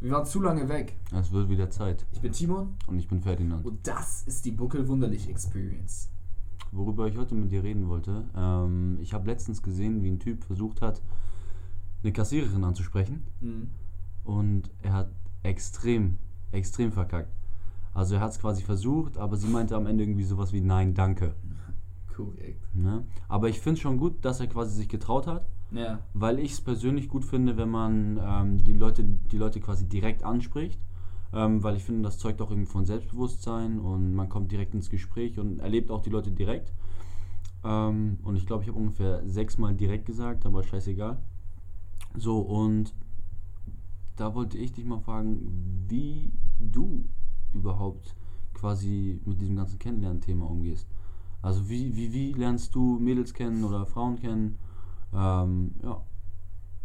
Wir waren zu lange weg. Es wird wieder Zeit. Ich bin Timon Und ich bin Ferdinand. und das ist die Buckelwunderlich Experience. Worüber ich heute mit dir reden wollte, ähm, ich habe letztens gesehen, wie ein Typ versucht hat, eine Kassiererin anzusprechen. Mhm. Und er hat extrem, extrem verkackt. Also er hat es quasi versucht, aber sie meinte am Ende irgendwie sowas wie Nein, danke. Korrekt. Ne? Aber ich finde es schon gut, dass er quasi sich getraut hat, Ja. weil ich es persönlich gut finde, wenn man ähm, die, Leute, die Leute quasi direkt anspricht. Ähm, weil ich finde, das zeugt auch irgendwie von Selbstbewusstsein und man kommt direkt ins Gespräch und erlebt auch die Leute direkt. Ähm, und ich glaube, ich habe ungefähr sechsmal direkt gesagt, aber scheißegal. So, und da wollte ich dich mal fragen, wie du überhaupt quasi mit diesem ganzen Kennenlernen-Thema umgehst. Also wie, wie, wie lernst du Mädels kennen oder Frauen kennen? Ähm, ja.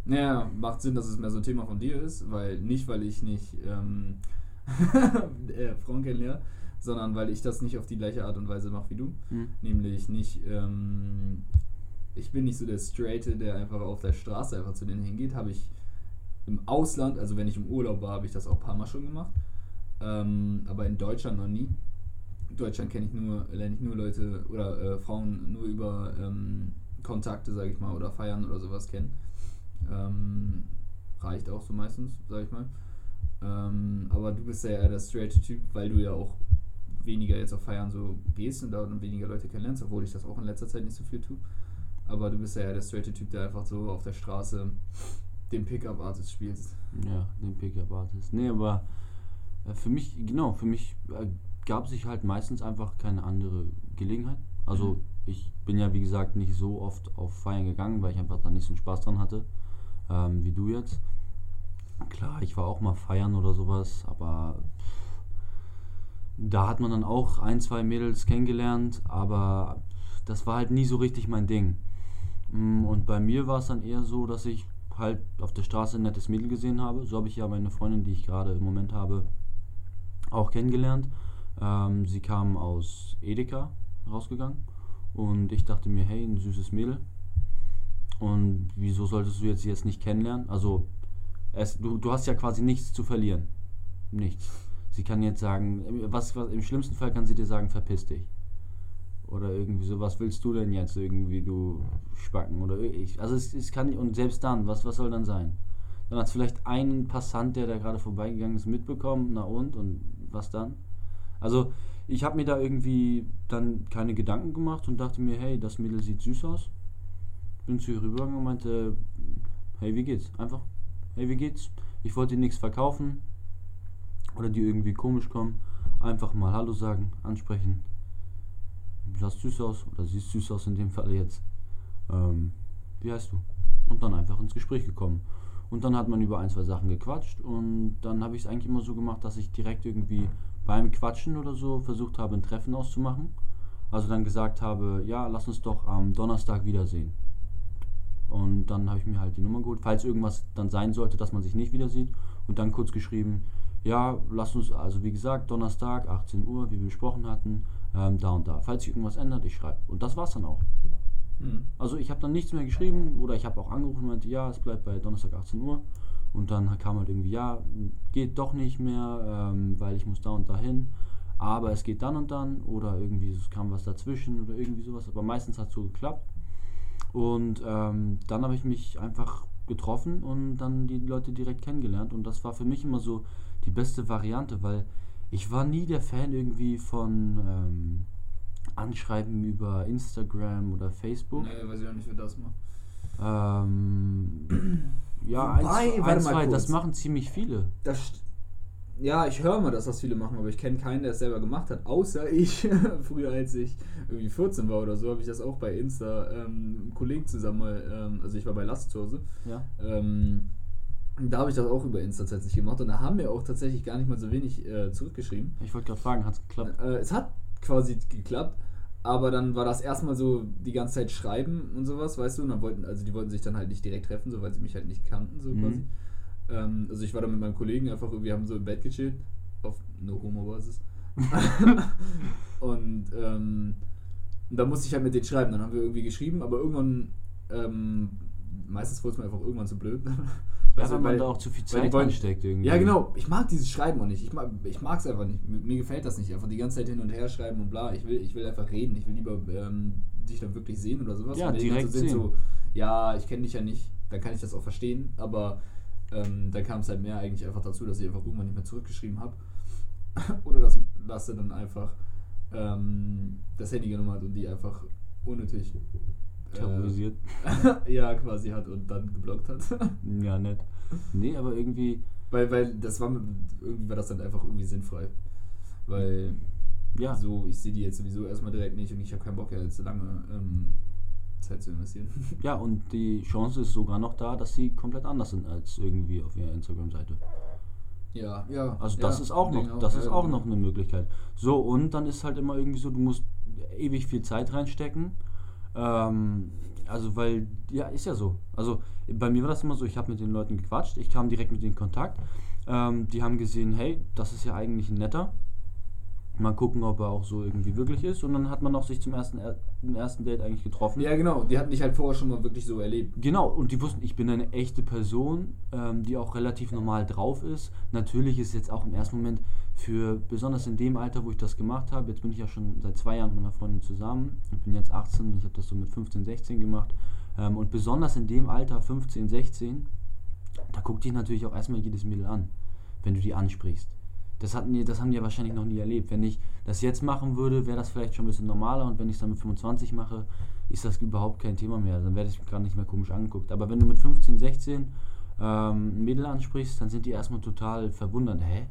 Naja, macht Sinn, dass es mehr so ein Thema von dir ist, weil nicht, weil ich nicht ähm, äh, Frauen kennenlerne, sondern weil ich das nicht auf die gleiche Art und Weise mache wie du. Hm. Nämlich nicht, ähm, ich bin nicht so der Straighte, der einfach auf der Straße einfach zu denen hingeht. Habe ich im Ausland, also wenn ich im Urlaub war, habe ich das auch ein paar Mal schon gemacht. Ähm, aber in Deutschland noch nie. In Deutschland kenne ich nur, lerne ich nur Leute oder äh, Frauen nur über ähm, Kontakte, sage ich mal, oder Feiern oder sowas kennen. Ähm, reicht auch so meistens, sage ich mal. Ähm, aber du bist ja eher der straighte Typ, weil du ja auch weniger jetzt auf Feiern so gehst und da weniger Leute kennenlernst, obwohl ich das auch in letzter Zeit nicht so viel tue. Aber du bist ja eher der straighte Typ, der einfach so auf der Straße den Pickup-Artist spielt. Ja, den Pickup-Artist. Nee, aber äh, für mich, genau, für mich äh, gab sich halt meistens einfach keine andere Gelegenheit. Also ich bin ja wie gesagt nicht so oft auf Feiern gegangen, weil ich einfach da nicht so einen Spaß dran hatte, ähm, wie du jetzt. Klar, ich war auch mal feiern oder sowas, aber da hat man dann auch ein, zwei Mädels kennengelernt, aber das war halt nie so richtig mein Ding. Mm, Und bei mir war es dann eher so, dass ich halt auf der Straße ein nettes Mädel gesehen habe. So habe ich ja meine Freundin, die ich gerade im Moment habe, auch kennengelernt. Ähm, sie kam aus Edeka rausgegangen und ich dachte mir, hey, ein süßes Mädel. Und wieso solltest du jetzt jetzt nicht kennenlernen? Also, es, du, du hast ja quasi nichts zu verlieren. Nichts. Sie kann jetzt sagen, was, was im schlimmsten Fall kann sie dir sagen, verpiss dich. Oder irgendwie so, was willst du denn jetzt irgendwie, du Spacken oder ich. Also es, es kann und selbst dann, was, was soll dann sein? Dann hat vielleicht ein Passant, der da gerade vorbeigegangen ist, mitbekommen, na und, und was dann? Also ich habe mir da irgendwie dann keine Gedanken gemacht und dachte mir, hey, das Mädel sieht süß aus. Bin zu ihr rübergegangen und meinte, hey, wie geht's? Einfach, hey, wie geht's? Ich wollte dir nichts verkaufen oder die irgendwie komisch kommen. Einfach mal Hallo sagen, ansprechen. Du sahst süß aus oder siehst süß aus in dem Fall jetzt. Ähm, wie heißt du? Und dann einfach ins Gespräch gekommen. Und dann hat man über ein, zwei Sachen gequatscht und dann habe ich es eigentlich immer so gemacht, dass ich direkt irgendwie beim Quatschen oder so versucht habe, ein Treffen auszumachen. Also dann gesagt habe, ja, lass uns doch am Donnerstag wiedersehen. Und dann habe ich mir halt die Nummer geholt, falls irgendwas dann sein sollte, dass man sich nicht wieder sieht. Und dann kurz geschrieben, ja, lass uns, also wie gesagt, Donnerstag, 18 Uhr, wie wir besprochen hatten, ähm, da und da. Falls sich irgendwas ändert, ich schreibe. Und das war's dann auch. Hm. Also ich habe dann nichts mehr geschrieben oder ich habe auch angerufen und meinte, ja, es bleibt bei Donnerstag 18 Uhr. Und dann kam halt irgendwie, ja, geht doch nicht mehr, ähm, weil ich muss da und da hin. Aber es geht dann und dann oder irgendwie es kam was dazwischen oder irgendwie sowas. Aber meistens hat es so geklappt. Und ähm, dann habe ich mich einfach getroffen und dann die Leute direkt kennengelernt. Und das war für mich immer so die beste Variante, weil ich war nie der Fan irgendwie von ähm, Anschreiben über Instagram oder Facebook. Nee, weiß ich auch nicht, wer das macht. Ähm, ja, Wobei, eins, eins zwei, das machen ziemlich viele. Das ja, ich höre mal, dass das viele machen, aber ich kenne keinen, der es selber gemacht hat, außer ich. Früher, als ich irgendwie 14 war oder so, habe ich das auch bei Insta ähm, einem Kollegen zusammen mal, ähm, also ich war bei Last zu Hause, Ja. ähm, da habe ich das auch über Insta tatsächlich gemacht und da haben wir auch tatsächlich gar nicht mal so wenig äh, zurückgeschrieben. Ich wollte gerade fragen, hat es geklappt? Äh, es hat quasi geklappt, aber dann war das erstmal so die ganze Zeit schreiben und sowas, weißt du, und dann wollten, also die wollten sich dann halt nicht direkt treffen, so weil sie mich halt nicht kannten, so Mhm. quasi. Ähm, also ich war dann mit meinem Kollegen einfach, wir haben so im Bett gechillt, auf No Homo Basis. und ähm, da musste ich halt mit denen schreiben, dann haben wir irgendwie geschrieben, aber irgendwann, ähm, meistens wurde es mir einfach irgendwann zu blöd. Ja, weil man da auch zu viel Zeit reinsteckt irgendwie. Ja, genau. Ich mag dieses Schreiben auch nicht. Ich mag es einfach nicht. Mir gefällt das nicht. Einfach die ganze Zeit hin und her schreiben und bla. Ich will, ich will einfach reden. Ich will lieber ähm, dich dann wirklich sehen oder sowas. Ja, direkt sehen. so, ja, ich kenne dich ja nicht, dann kann ich das auch verstehen. Aber ähm, da kam es halt mehr eigentlich einfach dazu, dass ich einfach irgendwann nicht mehr zurückgeschrieben habe. oder dass, er dann einfach ähm, das Handy genommen hat und die einfach unnötig äh, Terrorisiert. ja, quasi hat und dann geblockt hat. Ja, nett. Nee, aber irgendwie, weil, weil das war mir- irgendwie war das dann einfach irgendwie sinnfrei. Weil ja. so, ich sehe die jetzt sowieso erstmal direkt nicht und ich habe keinen Bock, ja jetzt so lange ähm, Zeit zu investieren. Ja, und die Chance ist sogar noch da, dass sie komplett anders sind als irgendwie auf ihrer Instagram-Seite. ja, ja. Also das ja, ist auch noch, das ist ja, auch genau. noch eine Möglichkeit. So, und dann ist halt immer irgendwie so, du musst ewig viel Zeit reinstecken. Ähm, also weil, ja, ist ja so. Also bei mir war das immer so, ich habe mit den Leuten gequatscht, ich kam direkt mit denen in Kontakt. Ähm, die haben gesehen, hey, das ist ja eigentlich ein netter. Mal gucken, ob er auch so irgendwie wirklich ist. Und dann hat man auch sich zum ersten, im ersten Date eigentlich getroffen. Ja, genau. Die hatten dich halt vorher schon mal wirklich so erlebt. Genau, und die wussten, ich bin eine echte Person, ähm, die auch relativ normal drauf ist. Natürlich ist jetzt auch im ersten Moment für, besonders in dem Alter, wo ich das gemacht habe, jetzt bin ich ja schon seit zwei Jahren mit meiner Freundin zusammen. Ich bin jetzt 18, ich habe das so mit 15, 16 gemacht. Ähm, und besonders in dem Alter, 15, 16, da guckt dich natürlich auch erstmal jedes Mädel an, wenn du die ansprichst. Das, hatten die, das haben die ja wahrscheinlich noch nie erlebt. Wenn ich das jetzt machen würde, wäre das vielleicht schon ein bisschen normaler und wenn ich es dann mit 25 mache, ist das überhaupt kein Thema mehr. Dann werde ich gar nicht mehr komisch angeguckt. Aber wenn du mit 15, 16 ähm, ein Mädel ansprichst, dann sind die erstmal total verwundert. Hä?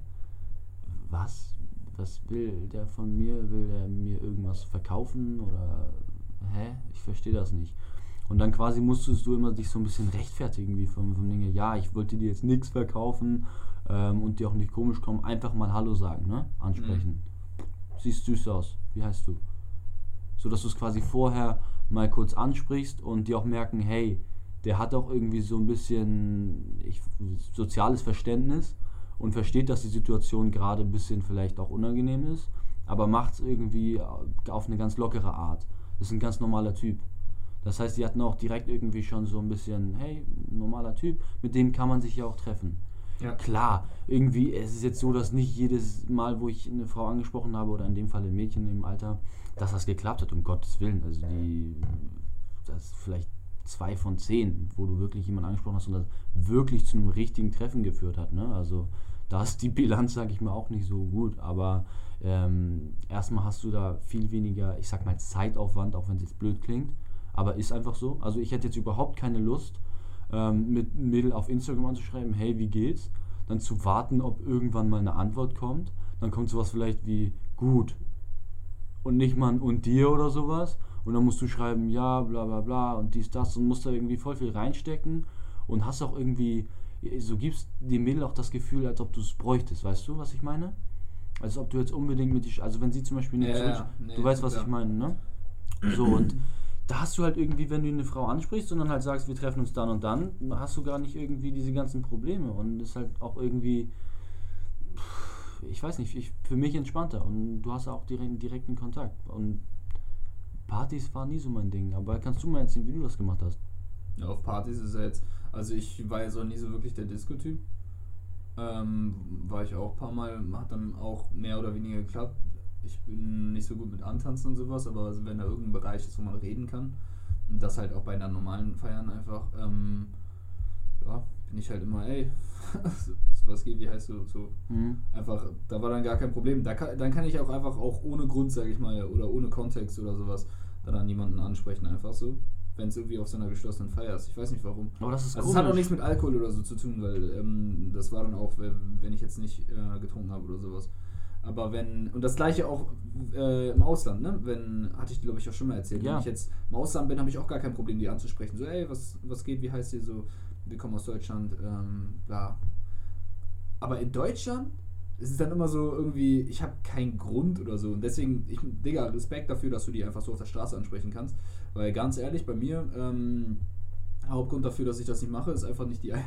Was? Was will der von mir? Will der mir irgendwas verkaufen? Oder hä? Ich verstehe das nicht. Und dann quasi musstest du immer dich so ein bisschen rechtfertigen, wie von, von Dinge, ja, ich wollte dir jetzt nichts verkaufen ähm, und dir auch nicht komisch kommen, einfach mal Hallo sagen, ne? Ansprechen. Siehst süß aus, wie heißt du? So dass du es quasi vorher mal kurz ansprichst und die auch merken, hey, der hat auch irgendwie so ein bisschen ich, soziales Verständnis und versteht, dass die Situation gerade ein bisschen vielleicht auch unangenehm ist, aber macht es irgendwie auf eine ganz lockere Art. Ist ein ganz normaler Typ. Das heißt, die hatten auch direkt irgendwie schon so ein bisschen, hey, normaler Typ, mit dem kann man sich ja auch treffen. Ja. Klar, irgendwie, es ist jetzt so, dass nicht jedes Mal, wo ich eine Frau angesprochen habe, oder in dem Fall ein Mädchen im Alter, dass das geklappt hat, um Gottes Willen. Also die, das ist vielleicht zwei von zehn, wo du wirklich jemanden angesprochen hast und das wirklich zu einem richtigen Treffen geführt hat. Ne? Also da ist die Bilanz, sage ich mal, auch nicht so gut. Aber ähm, erstmal hast du da viel weniger, ich sag mal, Zeitaufwand, auch wenn es jetzt blöd klingt. Aber ist einfach so. Also ich hätte jetzt überhaupt keine Lust, ähm, mit einem Mädel auf Instagram anzuschreiben, hey, wie geht's? Dann zu warten, ob irgendwann mal eine Antwort kommt. Dann kommt sowas vielleicht wie gut. Und nicht mal ein und dir oder sowas. Und dann musst du schreiben, ja, bla bla bla und dies, das und musst da irgendwie voll viel reinstecken und hast auch irgendwie, so gibst dem Mädel auch das Gefühl, als ob du es bräuchtest, weißt du, was ich meine? Als ob du jetzt unbedingt mit die, also wenn sie zum Beispiel nicht Ja, ja, nee, du weißt, was klar. ich meine, ne? So und da hast du halt irgendwie, wenn du eine Frau ansprichst und dann halt sagst, wir treffen uns dann und dann, hast du gar nicht irgendwie diese ganzen Probleme und ist halt auch irgendwie, ich weiß nicht, ich, für mich entspannter und du hast auch direkten, direkten Kontakt und Partys war nie so mein Ding, aber kannst du mal erzählen, wie du das gemacht hast? Ja, auf Partys ist er jetzt, also ich war jetzt auch nie so wirklich der Disco-Typ. Ähm, war ich auch ein paar Mal, hat dann auch mehr oder weniger geklappt. Ich bin nicht so gut mit Antanzen und sowas, aber also wenn da irgendein Bereich ist, wo man reden kann, und das halt auch bei einer normalen Feiern einfach, ähm, ja, bin ich halt immer, ey, was geht, wie heißt du, so, Mhm. einfach, da war dann gar kein Problem. Da kann, dann kann ich auch einfach auch ohne Grund, sage ich mal, oder ohne Kontext oder sowas, dann an jemanden ansprechen, einfach so. Wenn es irgendwie auf so einer geschlossenen Feier ist. Ich weiß nicht warum. Aber das ist Also es hat auch komisch. nichts mit Alkohol oder so zu tun, weil ähm, das war dann auch, wenn wenn ich jetzt nicht äh, getrunken habe oder sowas. Aber wenn, und das gleiche auch äh, im Ausland, ne? Wenn, hatte ich glaube ich auch schon mal erzählt, Ja. wenn ich jetzt im Ausland bin, habe ich auch gar kein Problem, die anzusprechen. So, ey, was, was geht, wie heißt ihr so? Wir kommen aus Deutschland, ähm, bla. Aber in Deutschland ist es dann immer so irgendwie, ich habe keinen Grund oder so. Und deswegen, ich, Digga, Respekt dafür, dass du die einfach so auf der Straße ansprechen kannst. Weil ganz ehrlich, bei mir, ähm, Hauptgrund dafür, dass ich das nicht mache, ist einfach nicht die Eier.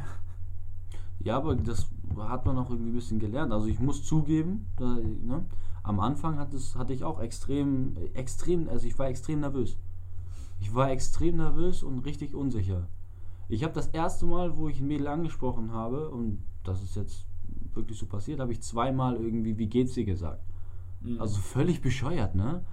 Ja, aber das hat man auch irgendwie ein bisschen gelernt. Also ich muss zugeben, da, ne, am Anfang hat es, hatte ich auch extrem, extrem, also ich war extrem nervös. Ich war extrem nervös und richtig unsicher. Ich habe das erste Mal, wo ich ein Mädel angesprochen habe, und das ist jetzt wirklich so passiert, habe ich zweimal irgendwie, wie geht's dir gesagt. Mhm. Also völlig bescheuert, ne?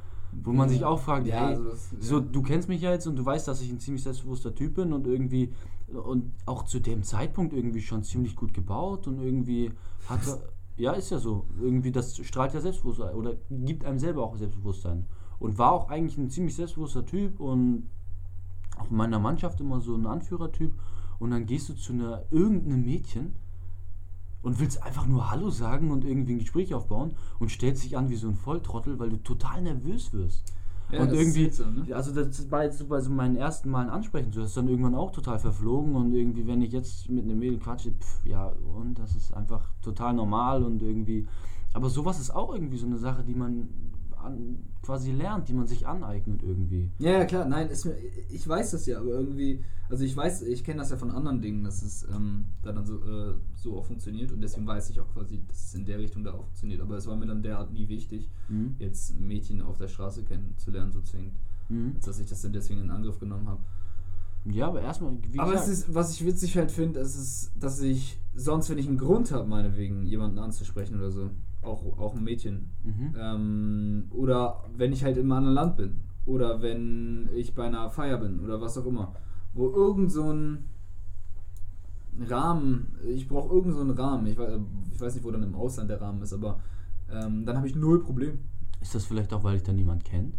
Wo man sich auch fragt, ja, hey, also das, so, du kennst mich ja jetzt und du weißt, dass ich ein ziemlich selbstbewusster Typ bin und irgendwie und auch zu dem Zeitpunkt irgendwie schon ziemlich gut gebaut und irgendwie hat er, ja, ist ja so, irgendwie das strahlt ja Selbstbewusstsein oder gibt einem selber auch Selbstbewusstsein und war auch eigentlich ein ziemlich selbstbewusster Typ und auch in meiner Mannschaft immer so ein Anführertyp und dann gehst du zu einer irgendeinem Mädchen und willst einfach nur Hallo sagen und irgendwie ein Gespräch aufbauen und stellst dich an wie so ein Volltrottel, weil du total nervös wirst. Ja, und das irgendwie, ist seltsam, ne? also das war jetzt so bei so meinen ersten Malen ansprechen, so ist dann irgendwann auch total verflogen und irgendwie, wenn ich jetzt mit einem Mädel quatsche, pf, ja, und das ist einfach total normal und irgendwie, aber sowas ist auch irgendwie so eine Sache, die man an, quasi lernt, die man sich aneignet irgendwie. Ja, ja, klar, nein, ist mir, ich weiß das ja, aber irgendwie, also ich weiß, ich kenne das ja von anderen Dingen, dass es ähm, da dann so, äh, so auch funktioniert und deswegen weiß ich auch quasi, dass es in der Richtung da auch funktioniert. Aber es war mir dann derart nie wichtig, Mhm. jetzt Mädchen auf der Straße kennenzulernen, so zwingend, Mhm. als dass ich das dann deswegen in Angriff genommen habe. Ja, aber erstmal, wie Aber es ist, was ich witzig halt finde, ist, dass ich sonst, wenn ich einen Grund habe, meinetwegen jemanden anzusprechen oder so, auch, auch ein Mädchen, mhm. ähm, oder wenn ich halt im anderen Land bin. Oder wenn ich bei einer Feier bin oder was auch immer. Wo irgend so ein Rahmen, ich brauche irgend so einen Rahmen. Ich weiß, ich weiß nicht, wo dann im Ausland der Rahmen ist, aber ähm, dann habe ich null Problem. ist das vielleicht auch, weil dich da niemand kennt?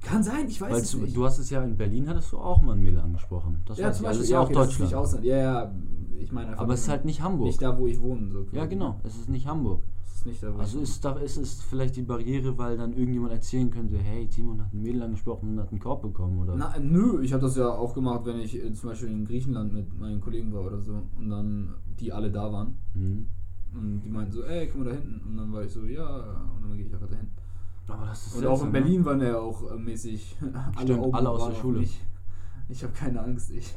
Kann sein, ich weiß Weil es du, nicht. du hast es ja in Berlin, hattest du auch mal ein Mädel angesprochen. Das ja, zum. Also Beispiel, ist ja ja, auch okay, ist Deutschland. nicht Ausland. Ja, ja, ich meine einfach aber es ist halt nicht Hamburg. nicht da, wo ich wohne. So ja, genau, es ist nicht Hamburg. Es ist nicht da, wo Also ich ist, da, ist es vielleicht die Barriere, weil dann irgendjemand erzählen könnte, hey, Timon hat ein Mädel angesprochen und hat einen Korb bekommen, oder? Na, nö, ich habe das ja auch gemacht, wenn ich äh, zum Beispiel in Griechenland mit meinen Kollegen war oder so und dann die alle da waren Mhm. und die meinten so, ey, guck mal da hinten und dann war ich so, ja und dann gehe ich einfach dahin. Aber das ist Und auch in ne? Berlin waren ja auch äh, mäßig Stimmt, Augen alle aus der Schule. mich. Ich habe keine Angst, ich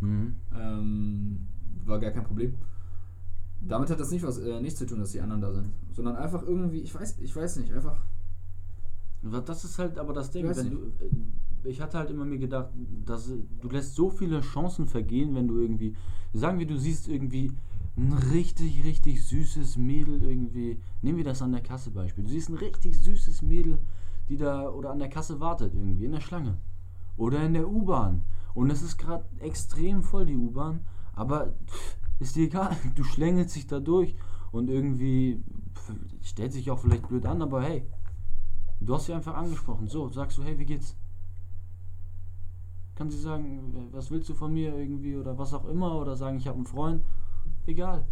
Mhm. ähm, war gar kein Problem. Damit hat das nicht was äh, nichts zu tun, dass die anderen da sind, sondern einfach irgendwie, ich weiß, ich weiß nicht, einfach Das ist halt aber das Ding. Ich du, äh, ich hatte halt immer mir gedacht, dass äh, du lässt so viele Chancen vergehen, wenn du irgendwie, sagen wir, du siehst irgendwie ein richtig, richtig süßes Mädel irgendwie. Nehmen wir das an der Kasse Beispiel. Du siehst ein richtig süßes Mädel, die da oder an der Kasse wartet irgendwie in der Schlange oder in der U-Bahn und es ist gerade extrem voll die U-Bahn, aber ist dir egal. Du schlängelst dich da durch und irgendwie stellt sich auch vielleicht blöd an, aber hey, Du hast sie einfach angesprochen. So, sagst du, hey, wie geht's? Kann sie sagen, was willst du von mir irgendwie oder was auch immer oder sagen, ich habe einen Freund. Egal.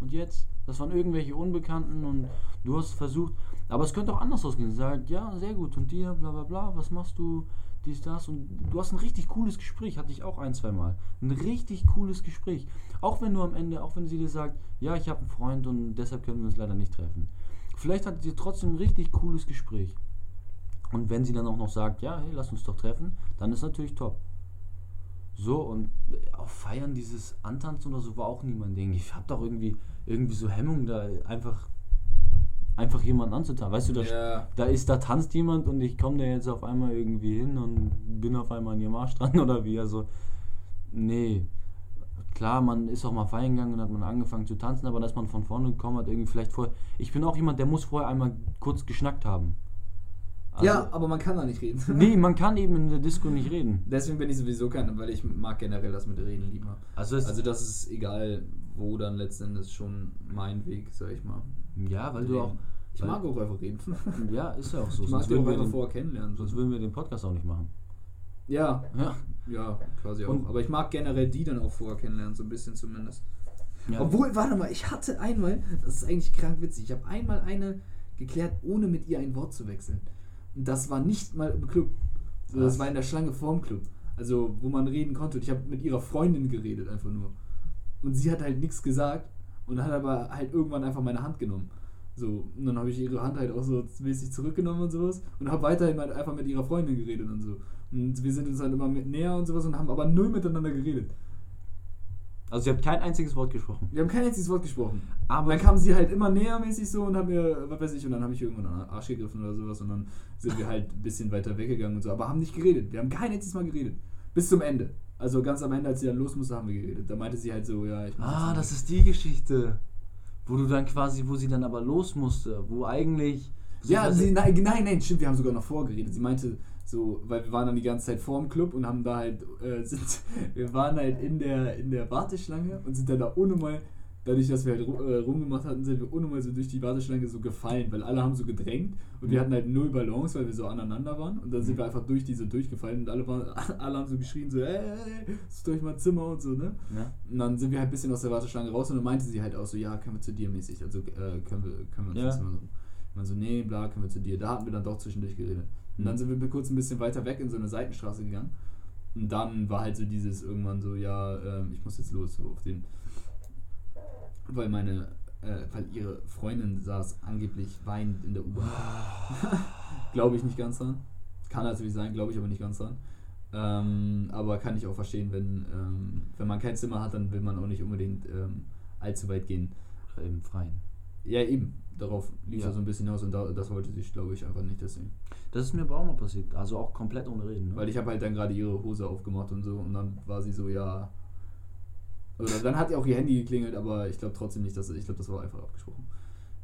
Und jetzt? Das waren irgendwelche Unbekannten und du hast versucht, aber es könnte auch anders ausgehen. Sie sagt, ja, sehr gut. Und dir, bla bla bla, was machst du? Dies, das. Und du hast ein richtig cooles Gespräch, hatte ich auch ein, zwei Mal. Ein richtig cooles Gespräch. Auch wenn du am Ende, auch wenn sie dir sagt, ja, ich habe einen Freund und deshalb können wir uns leider nicht treffen. Vielleicht hattet ihr trotzdem ein richtig cooles Gespräch. Und wenn sie dann auch noch sagt, ja, hey, lass uns doch treffen, dann ist natürlich top. So, und auf Feiern dieses Antanzen oder so war auch nie mein Ding. Ich hab doch irgendwie, irgendwie so Hemmung, da einfach, einfach jemanden anzutanzen. Weißt du, da, Ja. da ist, da tanzt jemand und ich komme da jetzt auf einmal irgendwie hin und bin auf einmal an ihrem Arsch dran oder wie. Also, nee. Klar, man ist auch mal feiern gegangen und hat man angefangen zu tanzen, aber dass man von vorne gekommen hat, irgendwie vielleicht vorher. Ich bin auch jemand, der muss vorher einmal kurz geschnackt haben. Also, ja, aber man kann da nicht reden. Nee, man kann eben in der Disco nicht reden. Deswegen bin ich sowieso kein, weil ich mag generell das mit Reden lieber. Also, Also das ist egal, wo dann letztendlich schon mein Weg, sag ich mal. ja, weil du auch. Reden. Ich mag auch einfach reden. Ja, ist ja auch so. Ich mag die auch einfach vorher kennenlernen. sonst würden wir den Podcast auch nicht machen. Ja, Ja. ja, quasi auch. Und- Aber ich mag generell die dann auch vorher kennenlernen, so ein bisschen zumindest. ja. Obwohl, warte mal, ich hatte einmal, das ist eigentlich krank witzig, ich habe einmal eine geklärt, ohne mit ihr ein Wort zu wechseln. Das war nicht mal im Club. So, das Was? war in der Schlange vorm Club. Also, wo man reden konnte. Und ich habe mit ihrer Freundin geredet, einfach nur. Und sie hat halt nichts gesagt und hat aber halt irgendwann einfach meine Hand genommen. So, und dann habe ich ihre Hand halt auch so mäßig zurückgenommen und sowas und habe weiterhin halt einfach mit ihrer Freundin geredet und so. Und wir sind uns halt immer mit näher und sowas und haben aber null miteinander geredet. Also, ihr habt kein einziges Wort gesprochen. Wir haben kein einziges Wort gesprochen. Aber dann kam sie halt immer näher mäßig so und hat mir, was weiß ich, und dann habe ich irgendwann an den Arsch gegriffen oder sowas und dann sind wir halt ein bisschen weiter weggegangen und so, aber haben nicht geredet. Wir haben kein einziges Mal geredet. Bis zum Ende. Also ganz am Ende, als sie dann los musste, haben wir geredet. Da meinte sie halt so, ja, ich muss Ah, das ist die Geschichte. Wo du dann quasi, wo sie dann aber los musste, wo eigentlich. Ja, so- sie, nein, nein, nein, stimmt, wir haben sogar noch vorgeredet. Sie meinte so, weil wir waren dann die ganze Zeit vor dem Club und haben da halt, äh, sind, wir waren halt in der, in der Warteschlange und sind dann da ohne mal, dadurch, dass wir halt äh, rumgemacht hatten, sind wir ohne mal so durch die Warteschlange so gefallen, weil alle haben so gedrängt und wir Mhm. hatten halt null Balance, weil wir so aneinander waren und dann sind Mhm. wir einfach durch diese durchgefallen und alle, waren, alle haben so geschrien, so, ey, ey, ist durch mein Zimmer und so, ne? Ja? Und dann sind wir halt ein bisschen aus der Warteschlange raus und dann meinte sie halt auch so, ja, können wir zu dir mäßig, also äh, können wir, können wir uns Ja. jetzt mal so. Ich meine so, nee, bla, können wir zu dir. Da hatten wir dann doch zwischendurch geredet. Und dann Mhm. sind wir kurz ein bisschen weiter weg in so eine Seitenstraße gegangen. Und dann war halt so dieses irgendwann so, ja, ähm, ich muss jetzt los, so auf den. Weil meine, äh, weil ihre Freundin saß angeblich weinend in der U-Bahn. glaube ich nicht ganz dran. Kann natürlich sein, glaube ich aber nicht ganz dran. Ähm, aber kann ich auch verstehen, wenn, ähm, wenn man kein Zimmer hat, dann will man auch nicht unbedingt ähm, allzu weit gehen. Oder im Freien. Ja, eben. Darauf lief Ja. er so ein bisschen hinaus und da, das wollte sich, glaube ich, einfach nicht deswegen. Das ist mir aber auch mal passiert. Also auch komplett ohne Reden. Ne? Weil ich habe halt dann gerade ihre Hose aufgemacht und so und dann war sie so, ja. Oder dann hat ihr auch ihr Handy geklingelt, aber ich glaube trotzdem nicht, dass ich glaube, das war einfach abgesprochen.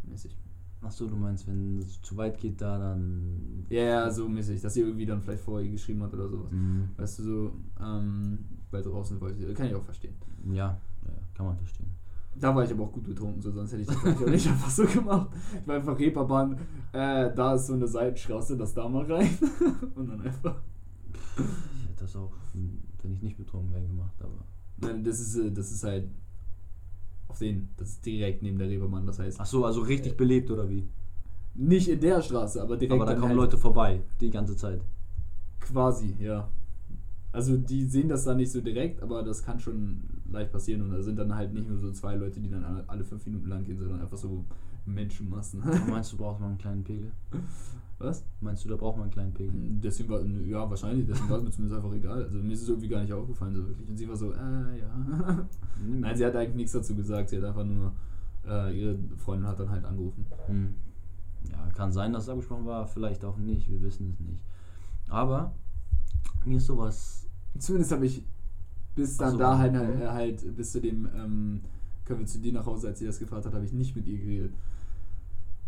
Mäßig. Achso, du meinst, wenn es zu weit geht, da dann. Ja, ja, so mäßig, dass sie irgendwie dann vielleicht vorher geschrieben hat oder sowas. Mhm. Weißt du, so, ähm, weil draußen wollte sie, kann ich auch verstehen. Ja, ja, kann man verstehen. Da war ich aber auch gut betrunken, so, sonst hätte ich das auch nicht einfach so gemacht. Ich war einfach Reeperbahn, äh, da ist so eine Seitenstraße, das da mal rein. Und dann einfach. Ich hätte das auch, wenn ich nicht betrunken wäre, gemacht, aber. Nein, das ist, äh, das ist halt auf den, das ist direkt neben der Reeperbahn, das heißt Achso, also richtig belebt oder wie? nicht in der Straße, aber direkt aber da kommen halt Leute vorbei, die ganze Zeit. quasi, ja. Also die sehen das dann nicht so direkt, aber das kann schon leicht passieren und da sind dann halt nicht nur so zwei Leute, die dann alle- fünf Minuten lang gehen, sondern einfach so Menschenmassen. Meinst du, braucht man einen kleinen Pegel? Was? Meinst du, da braucht man einen kleinen Pegel? Deswegen war, ja, wahrscheinlich, deswegen war es mir zumindest einfach egal. Also mir ist es irgendwie gar nicht aufgefallen, so wirklich. Und sie war so, äh, ja. Nein, sie hat eigentlich nichts dazu gesagt, sie hat einfach nur, äh, ihre Freundin hat dann halt angerufen. Hm. Ja, kann sein, dass es abgesprochen war, vielleicht auch nicht, wir wissen es nicht. Aber mir ist sowas. Zumindest habe ich bis dann so, da halt, mhm. äh, halt, bis zu dem, ähm, können wir zu dir nach Hause, als sie das gefragt hat, habe ich nicht mit ihr geredet.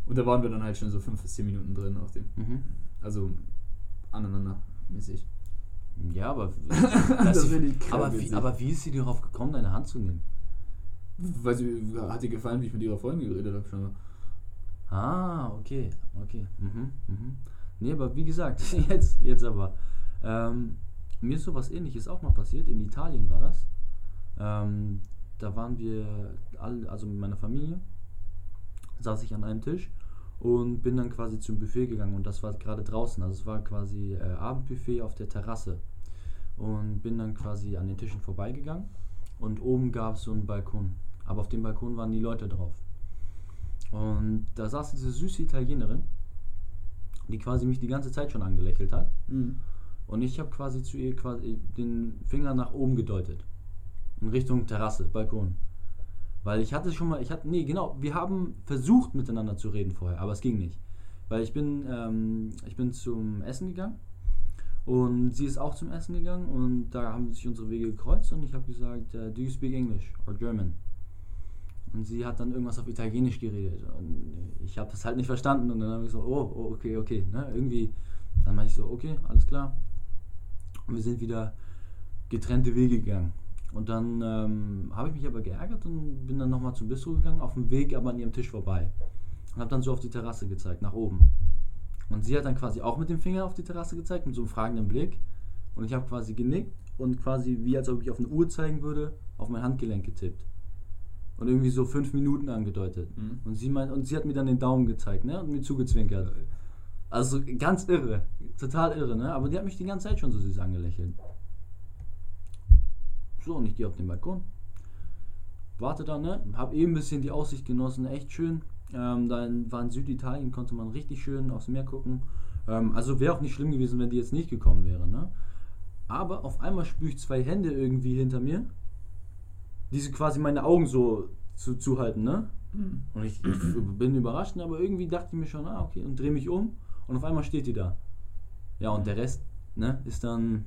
Und da waren wir dann halt schon so fünf bis zehn Minuten drin auf dem, Mhm. also aneinander mäßig. Ja, aber. Das finde ich aber, krass wie, witzig. aber wie ist sie darauf gekommen, deine Hand zu nehmen? Weil sie, hat dir gefallen, wie ich mit ihrer Freundin geredet habe schon. Ah, okay, okay. Mhm, mhm. Nee, aber wie gesagt, jetzt, jetzt aber. Ähm, mir ist sowas ähnliches auch mal passiert. In Italien war das. Ähm, da waren wir alle, also mit meiner Familie, saß ich an einem Tisch und bin dann quasi zum Buffet gegangen und das war gerade draußen. Also es war quasi äh, Abendbuffet auf der Terrasse. Und bin dann quasi an den Tischen vorbeigegangen und oben gab es so einen Balkon. Aber auf dem Balkon waren die Leute drauf. Und da saß diese süße Italienerin, die quasi mich die ganze Zeit schon angelächelt hat. Und ich habe quasi zu ihr quasi den Finger nach oben gedeutet. In Richtung Terrasse, Balkon. Weil ich hatte schon mal, ich hatte, nee, genau, wir haben versucht miteinander zu reden vorher, aber es ging nicht. Weil ich bin, ähm, ich bin zum Essen gegangen und sie ist auch zum Essen gegangen und da haben sich unsere Wege gekreuzt und ich habe gesagt, äh, do you speak English or German? Und sie hat dann irgendwas auf Italienisch geredet und ich habe das halt nicht verstanden und dann habe ich so, oh, oh, okay, okay, ne, irgendwie, dann meinte ich so, okay, alles klar. Und wir sind wieder getrennte Wege gegangen. Und dann ähm, habe ich mich aber geärgert und bin dann nochmal zum Bistro gegangen, auf dem Weg aber an ihrem Tisch vorbei. Und habe dann so auf die Terrasse gezeigt, nach oben. Und sie hat dann quasi auch mit dem Finger auf die Terrasse gezeigt, mit so einem fragenden Blick. Und ich habe quasi genickt und quasi, wie als ob ich auf eine Uhr zeigen würde, auf mein Handgelenk getippt. Und irgendwie so fünf Minuten angedeutet. Mhm. Und, sie meint, und sie hat mir dann den Daumen gezeigt ne? und mir zugezwinkert. Also ganz irre, total irre, ne? Aber die hat mich die ganze Zeit schon so süß angelächelt. So, und ich gehe auf den Balkon. Warte da, ne? Hab eben ein bisschen die Aussicht genossen, echt schön. Ähm, da in, war in Süditalien, konnte man richtig schön aufs Meer gucken. Ähm, also wäre auch nicht schlimm gewesen, wenn die jetzt nicht gekommen wäre, ne? Aber auf einmal spüre ich zwei Hände irgendwie hinter mir, die so quasi meine Augen so zu, zuhalten, ne? Und ich, ich bin überrascht, aber irgendwie dachte ich mir schon, ah, okay, und drehe mich um und auf einmal steht die da. Ja, und der Rest, ne, ist dann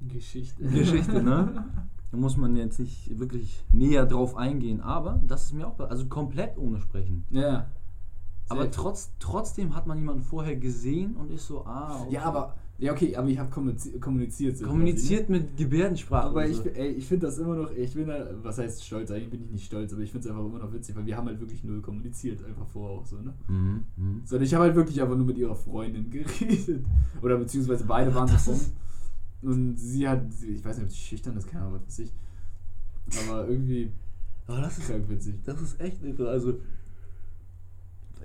Geschichte. Geschichte, ne? Da muss man jetzt nicht wirklich näher drauf eingehen, aber das ist mir auch, also komplett ohne Sprechen. Ja. Aber trotz, trotzdem hat man jemanden vorher gesehen und ist so, ah, okay. Ja, aber, ja, okay, aber ich habe kommuniziert. kommuniziert so kommuniziert mit Gebärdensprache. Aber ich, so. ey, ich finde das immer noch, ich bin da, was heißt stolz, eigentlich bin ich nicht stolz, aber ich finde es einfach immer noch witzig, weil wir haben halt wirklich null kommuniziert, einfach vorher auch so, ne? Mhm, mhm. Sondern ich habe halt wirklich einfach nur mit ihrer Freundin geredet. Oder beziehungsweise beide waren so Und sie hat, ich weiß nicht, ob sie schüchtern ist, keine Ahnung, was weiß ich. Aber irgendwie Aber das ist, krank witzig. das ist echt irre. Also,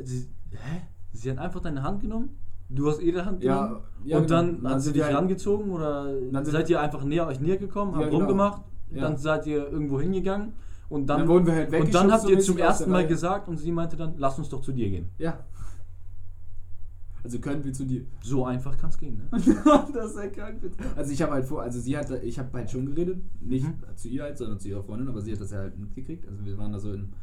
sie, hä? Sie hat einfach deine Hand genommen, du hast ihre Hand Ja, genommen ja, und genau. dann Dann hat sie dich halt- rangezogen oder seid ihr einfach näher euch näher gekommen, Ja, habt genau. rumgemacht, Ja. dann seid ihr irgendwo hingegangen und dann, Dann wurden wir halt und dann habt so ihr zum ersten Mal gesagt und sie meinte dann, lass uns doch zu dir gehen. Ja. Also können wir zu dir. So einfach kann es gehen, ne? das ist ja krank. Also ich habe halt vor, also sie hat, ich habe halt schon geredet, nicht Mhm. zu ihr halt, sondern zu ihrer Freundin, aber sie hat das ja halt mitgekriegt. Also wir waren da so in,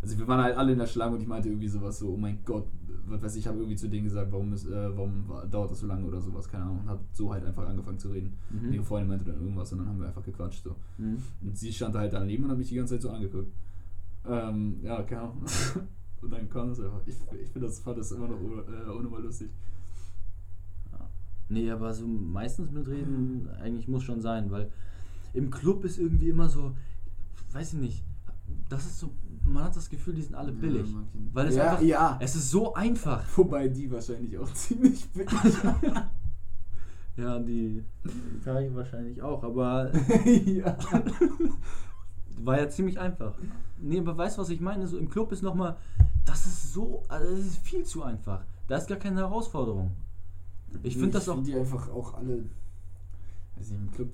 also wir waren halt alle in der Schlange und ich meinte irgendwie sowas so, oh mein Gott, was weiß ich, habe irgendwie zu denen gesagt, warum ist, äh, warum war- dauert das so lange oder sowas, keine Ahnung, und habe so halt einfach angefangen zu reden. Mhm. Und ihre Freundin meinte dann irgendwas und dann haben wir einfach gequatscht so. Mhm. Und sie stand da halt daneben und hat mich die ganze Zeit so angeguckt. Ähm, ja, keine Ahnung. und dann kam es einfach. Ich, ich finde das, fand das immer noch äh, unnormal lustig. Nee, aber so meistens mitreden eigentlich muss schon sein, weil im Club ist irgendwie immer so, weiß ich nicht, das ist so, man hat das Gefühl, die sind alle billig. Ja. Weil es ja, einfach, ja. es ist so einfach. Wobei die wahrscheinlich auch ziemlich billig Ja, die Italien wahrscheinlich auch, aber ja. war ja ziemlich einfach. Nee, aber weißt du, was ich meine? So im Club ist nochmal, das ist so, also das ist viel zu einfach. Da ist gar keine Herausforderung. Ich finde das auch. find die einfach auch alle. Nicht, im Club.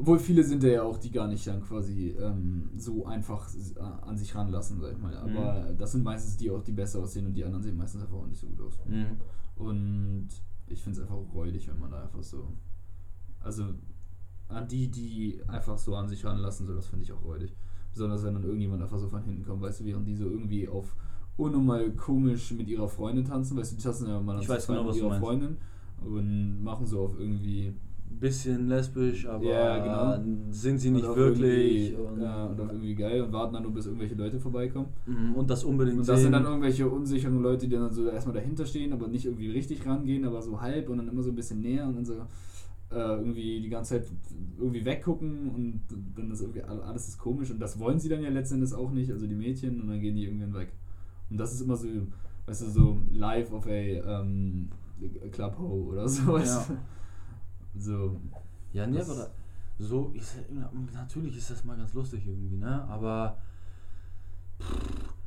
Obwohl viele sind ja auch, die gar nicht dann quasi ähm, so einfach äh, an sich ranlassen, sag ich mal. Aber das sind meistens die auch, die besser aussehen und die anderen sehen meistens einfach auch nicht so gut aus. Mhm. Und ich finde es einfach räudig, wenn man da einfach so. Also an die, die einfach so an sich ranlassen, so das finde ich auch räudig. Besonders wenn dann irgendjemand einfach so von hinten kommt, weißt du, während die so irgendwie auf unnormal komisch mit ihrer Freundin tanzen, weißt du, die tanzen ja mal Ich weiß genau, mit ihrer. Freundin und machen so auf irgendwie Bisschen lesbisch, aber Ja, genau. sind sie und nicht auf wirklich. Und, ja, und auf irgendwie geil und warten dann nur bis irgendwelche Leute vorbeikommen. Mhm, und das unbedingt Und das sind sehen. dann irgendwelche unsicheren Leute, die dann so erstmal dahinter stehen, aber nicht irgendwie richtig rangehen, aber so halb und dann immer so ein bisschen näher und dann so äh, irgendwie die ganze Zeit irgendwie weggucken und dann ist irgendwie all- alles ist komisch und das wollen sie dann ja letztendlich auch nicht, also die Mädchen und dann gehen die irgendwann weg. Und das ist immer so, weißt du, so live auf a ähm, Clubho oder so. weißt du? So. Ja, nee, Das- aber da, so ist natürlich ist das mal ganz lustig irgendwie, ne? Aber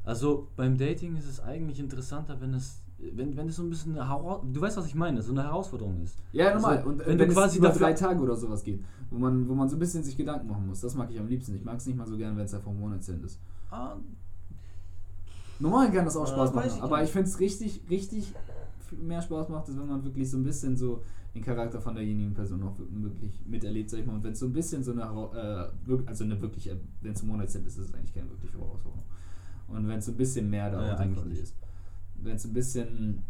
also beim Dating ist es eigentlich interessanter, wenn es wenn, wenn es so ein bisschen eine Hera- du weißt was ich meine, so eine Herausforderung ist. Ja, normal. Also, und wenn wenn, du es quasi über drei Tage oder sowas geht, wo man, wo man so ein bisschen sich Gedanken machen muss, das mag ich am liebsten. Ich mag es nicht mal so gern, wenn es einfach ein One-Night-Stand ist. Ah, Normal kann das auch Äh, Spaß weiß machen, ich aber ich finde es richtig, richtig mehr Spaß macht, ist, wenn man wirklich so ein bisschen so den Charakter von derjenigen Person auch wirklich miterlebt, sag ich mal. Und wenn es so ein bisschen so eine, äh, also eine wirklich, wenn es ein One-Night-Stand ist, ist es eigentlich keine wirkliche Herausforderung. Und wenn es so ein bisschen mehr da Ja, quasi ist. Wenn es ein bisschen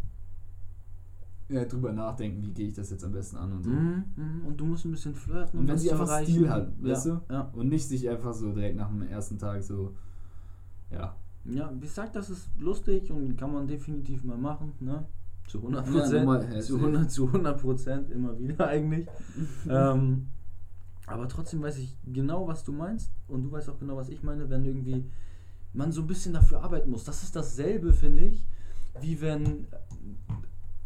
ja, drüber nachdenken, wie gehe ich das jetzt am besten an und so. mhm, mhm, und du musst ein bisschen flirten, Und wenn sie einfach erreichen. Stil hat, ja, weißt du? Ja. Und nicht sich einfach so direkt nach dem ersten Tag so, ja. ja, wie gesagt, das ist lustig und kann man definitiv mal machen, ne? Zu 100 Ja, Prozent. zu, safe. 100, zu 100 Prozent immer wieder eigentlich. ähm, aber trotzdem weiß ich genau, was du meinst und du weißt auch genau, was ich meine, wenn irgendwie man so ein bisschen dafür arbeiten muss. Das ist dasselbe, finde ich, wie wenn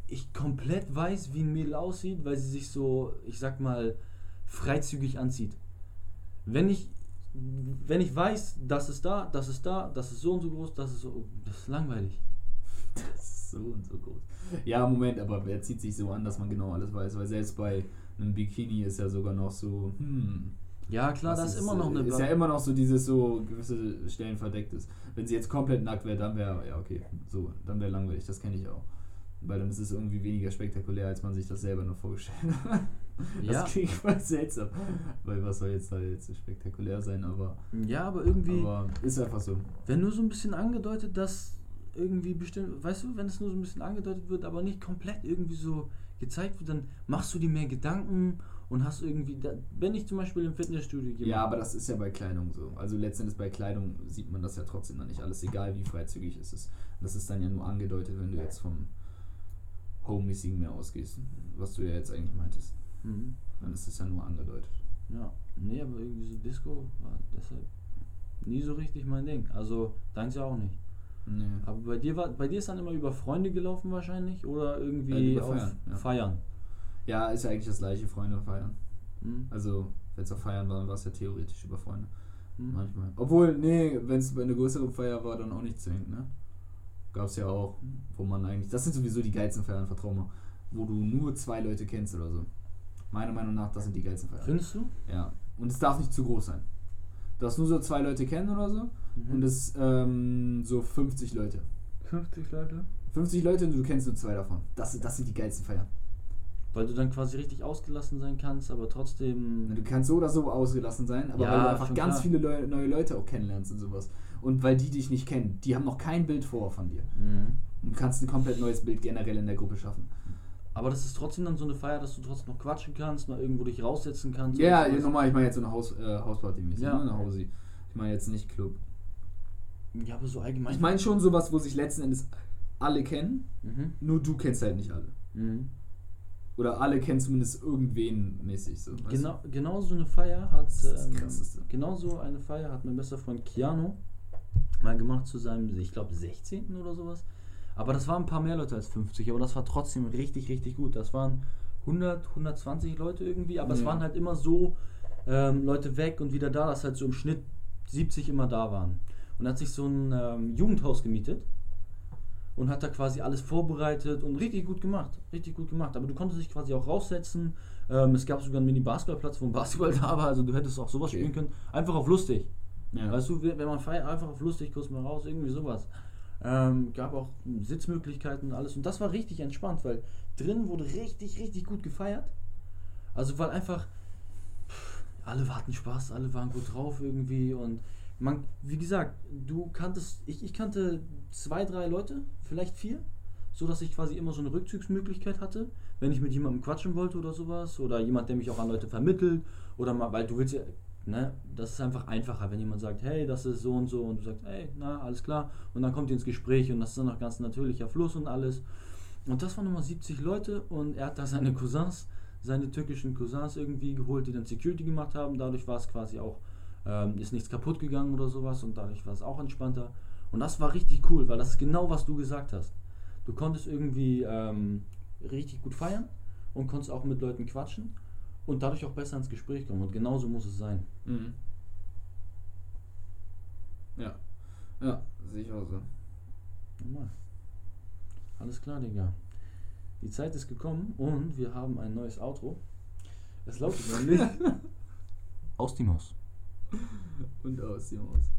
ich komplett weiß, wie ein Mädel aussieht, weil sie sich so, ich sag mal, freizügig anzieht. Wenn ich, wenn ich weiß, das ist da, das ist da, das ist so und so groß, das ist so, das ist langweilig. Das ist so und so groß. Ja, Moment, aber wer zieht sich so an, dass man genau alles weiß? Weil selbst bei einem Bikini ist ja sogar noch so, hm. Ja, klar, das ist immer noch eine Ist ja immer noch so dieses so gewisse Stellen verdeckt ist. Wenn sie jetzt komplett nackt wäre, dann wäre, ja, okay, so, dann wäre langweilig, das kenne ich auch. Weil dann ist es irgendwie weniger spektakulär, als man sich das selber noch vorgestellt hat. Das Ja. klingt voll seltsam. Weil was soll jetzt da jetzt so spektakulär sein, aber, Ja, aber irgendwie, aber ist einfach so. wenn nur so ein bisschen angedeutet, dass irgendwie bestimmt, weißt du, wenn es nur so ein bisschen angedeutet wird, aber nicht komplett irgendwie so gezeigt wird, dann machst du dir mehr Gedanken und hast irgendwie, da, wenn ich zum Beispiel im Fitnessstudio gehe. Ja, aber das ist ja bei Kleidung so. Also letztendlich bei Kleidung sieht man das ja trotzdem dann nicht alles, egal wie freizügig es ist. Das ist dann ja nur angedeutet, wenn du jetzt vom Homemäßigen mehr ausgehst, was du ja jetzt eigentlich meintest. Mhm. Dann ist es ja nur angedeutet. Ja, nee, aber irgendwie so Disco war deshalb nie so richtig mein Ding. Also deins ja auch nicht. Nee. Aber bei dir war, bei dir ist dann immer über Freunde gelaufen wahrscheinlich oder Äh, irgendwie über auf Feiern, ja. Feiern. Ja, ist ja eigentlich das gleiche, Freunde feiern. Mhm. Also, wenn es auf Feiern war, dann war es ja theoretisch über Freunde. Mhm. Manchmal. Obwohl, nee, wenn es eine größere Feier war, dann auch nicht zwingend, ne? Gab's ja auch, wo man eigentlich. Das sind sowieso die geilsten Feiern, vertrau mal. Wo du nur zwei Leute kennst oder so. Meiner Meinung nach, das sind die geilsten Feiern. Findest du? Ja. Und es darf nicht zu groß sein. Du darfst nur so zwei Leute kennen oder so. Mhm. Und es ähm, so 50 Leute. 50 Leute? 50 Leute und du kennst nur zwei davon. Das, das sind die geilsten Feiern. Weil du dann quasi richtig ausgelassen sein kannst, aber trotzdem. Du kannst so oder so ausgelassen sein, aber Ja, weil du einfach ganz klar. viele Leu neue Leute auch kennenlernst und sowas. Und weil die dich nicht kennen, die haben noch kein Bild vor von dir. Mhm. Und du kannst ein komplett neues Bild generell in der Gruppe schaffen. Aber das ist trotzdem dann so eine Feier, dass du trotzdem noch quatschen kannst, mal irgendwo dich raussetzen kannst. Ja, sowas. nochmal, ich meine jetzt so eine Haus, äh, Hausparty-mäßig, Ja. ne? Eine Hausi. Ich meine jetzt nicht Club. Ja, aber so allgemein. Ich meine schon sowas, wo sich letzten Endes alle kennen, Mhm. nur du kennst halt nicht alle. Mhm. Oder alle kennen zumindest irgendwen mäßig so. Genau, genau so eine Feier hat. Das ist das ähm, Krasseste. Genau so eine Feier hat mein bester Freund Keanu mal gemacht zu seinem, ich glaube, 16. oder sowas. Aber das waren ein paar mehr Leute als 50, aber das war trotzdem richtig, richtig gut. Das waren 100, 120 Leute irgendwie, aber es Ja. waren halt immer so ähm, Leute weg und wieder da, dass halt so im Schnitt 70 immer da waren. Und er hat sich so ein ähm, Jugendhaus gemietet und hat da quasi alles vorbereitet und richtig gut gemacht. Richtig gut gemacht. Aber du konntest dich quasi auch raussetzen. Ähm, es gab sogar einen Mini-Basketballplatz, wo ein Basketball da war. Also du hättest auch sowas Okay. spielen können. Einfach auf lustig. Ja. Weißt du, wenn man feiert, einfach auf lustig, kurz mal raus, irgendwie sowas. Ähm, gab auch Sitzmöglichkeiten und alles. Und das war richtig entspannt, weil drin wurde richtig, richtig gut gefeiert. Also weil einfach pff, alle hatten Spaß, alle waren gut drauf irgendwie und man, wie gesagt, du kanntest, ich, ich kannte zwei, drei Leute, vielleicht vier, so dass ich quasi immer so eine Rückzugsmöglichkeit hatte, wenn ich mit jemandem quatschen wollte oder sowas oder jemand, der mich auch an Leute vermittelt oder mal, weil du willst ja, ne, das ist einfach einfacher, wenn jemand sagt, hey, das ist so und so und du sagst, hey, na, alles klar und dann kommt ihr ins Gespräch und das ist dann noch ganz natürlicher Fluss und alles und das waren nochmal 70 Leute und er hat da seine Cousins, seine türkischen Cousins irgendwie geholt, die dann Security gemacht haben. Dadurch war es quasi auch, ähm, ist nichts kaputt gegangen oder sowas und dadurch war es auch entspannter. Und das war richtig cool, weil das ist genau, was du gesagt hast. Du konntest irgendwie ähm, richtig gut feiern und konntest auch mit Leuten quatschen und dadurch auch besser ins Gespräch kommen. Und genauso muss es sein. Mhm. Ja. Ja, sehe ich auch so. Normal. Alles klar, Digga. Die Zeit ist gekommen und wir haben ein neues Outro. Es lautet nämlich aus die Maus. Und aus, die Maus.